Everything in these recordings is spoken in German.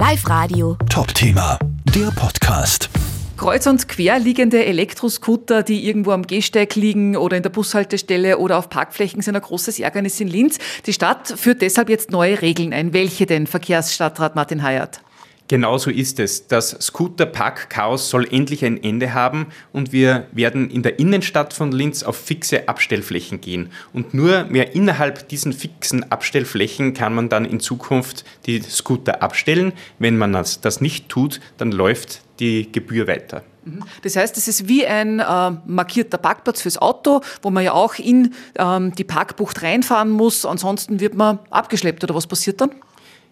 Live Radio. Top-Thema, der Podcast. Kreuz und quer liegende Elektroscooter, die irgendwo am Gehsteig liegen oder in der Bushaltestelle oder auf Parkflächen, sind ein großes Ärgernis in Linz. Die Stadt führt deshalb jetzt neue Regeln ein. Welche denn, Verkehrsstadtrat Martin Hayat? Genau so ist es. Das Scooter-Park-Chaos soll endlich ein Ende haben und wir werden in der Innenstadt von Linz auf fixe Abstellflächen gehen. Und nur mehr innerhalb diesen fixen Abstellflächen kann man dann in Zukunft die Scooter abstellen. Wenn man das, nicht tut, dann läuft die Gebühr weiter. Mhm. Das heißt, es ist wie ein äh, markierter Parkplatz fürs Auto, wo man ja auch in ähm, die Parkbucht reinfahren muss. Ansonsten wird man abgeschleppt oder was passiert dann?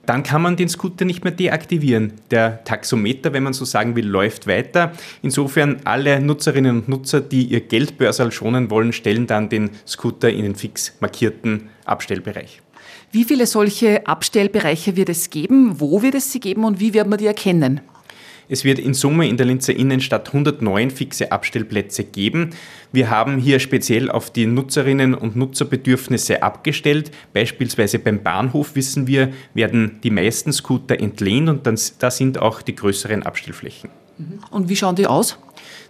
Dann kann man den Scooter nicht mehr deaktivieren. Der Taxometer, wenn man so sagen will, läuft weiter. Insofern alle Nutzerinnen und Nutzer, die ihr Geldbörsal schonen wollen, stellen dann den Scooter in den fix markierten Abstellbereich. Wie viele solche Abstellbereiche wird es geben? Wo wird es sie geben und wie werden wir die erkennen? Es wird in Summe in der Linzer Innenstadt 109 fixe Abstellplätze geben. Wir haben hier speziell auf die Nutzerinnen und Nutzerbedürfnisse abgestellt. Beispielsweise beim Bahnhof wissen wir, werden die meisten Scooter entlehnt und dann, da sind auch die größeren Abstellflächen. Mhm. Und wie schauen die aus?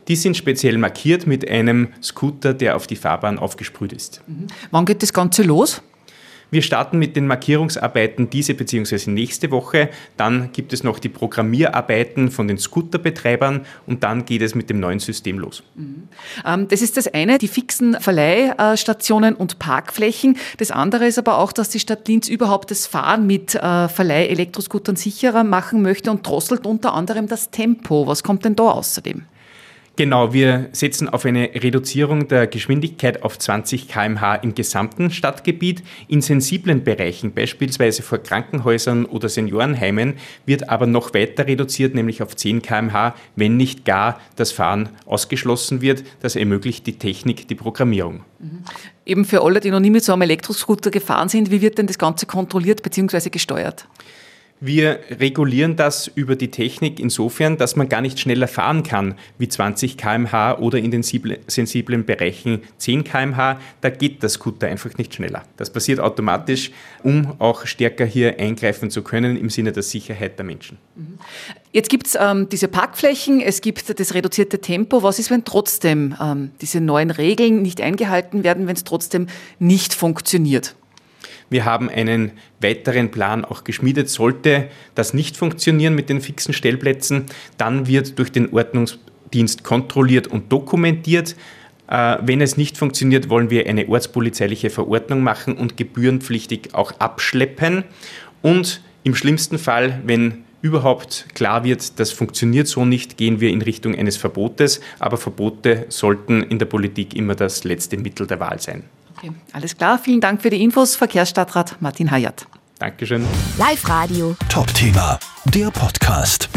Die sind speziell markiert mit einem Scooter, der auf die Fahrbahn aufgesprüht ist. Mhm. Wann geht das Ganze los? Wir starten mit den Markierungsarbeiten diese bzw. nächste Woche. Dann gibt es noch die Programmierarbeiten von den Scooterbetreibern und dann geht es mit dem neuen System los. Mhm. Ähm, das ist das eine, die fixen Verleihstationen und Parkflächen. Das andere ist aber auch, dass die Stadt Linz überhaupt das Fahren mit äh, Verleih-Elektroscootern sicherer machen möchte und drosselt unter anderem das Tempo. Was kommt denn da außerdem? Genau, wir setzen auf eine Reduzierung der Geschwindigkeit auf 20 km/h im gesamten Stadtgebiet. In sensiblen Bereichen, beispielsweise vor Krankenhäusern oder Seniorenheimen, wird aber noch weiter reduziert, nämlich auf 10 km/h, wenn nicht gar das Fahren ausgeschlossen wird. Das ermöglicht die Technik, die Programmierung. Mhm. Eben für alle, die noch nie mit so einem Elektroscooter gefahren sind, wie wird denn das Ganze kontrolliert bzw. gesteuert? Wir regulieren das über die Technik insofern, dass man gar nicht schneller fahren kann wie 20 km/h oder in den sensiblen Bereichen 10 km/h. Da geht der Scooter einfach nicht schneller. Das passiert automatisch, um auch stärker hier eingreifen zu können im Sinne der Sicherheit der Menschen. Mhm. Jetzt gibt es ähm, diese Parkflächen, es gibt das reduzierte Tempo. Was ist, wenn trotzdem ähm, diese neuen Regeln nicht eingehalten werden, wenn es trotzdem nicht funktioniert? Wir haben einen weiteren Plan auch geschmiedet. Sollte das nicht funktionieren mit den fixen Stellplätzen, dann wird durch den Ordnungsdienst kontrolliert und dokumentiert. Äh, wenn es nicht funktioniert, wollen wir eine ortspolizeiliche Verordnung machen und gebührenpflichtig auch abschleppen. Und im schlimmsten Fall, wenn überhaupt klar wird, das funktioniert so nicht, gehen wir in Richtung eines Verbotes. Aber Verbote sollten in der Politik immer das letzte Mittel der Wahl sein. Okay, alles klar. Vielen Dank für die Infos, Verkehrsstadtrat Martin Hayat. Dankeschön. Live Radio. Top-Thema, der Podcast.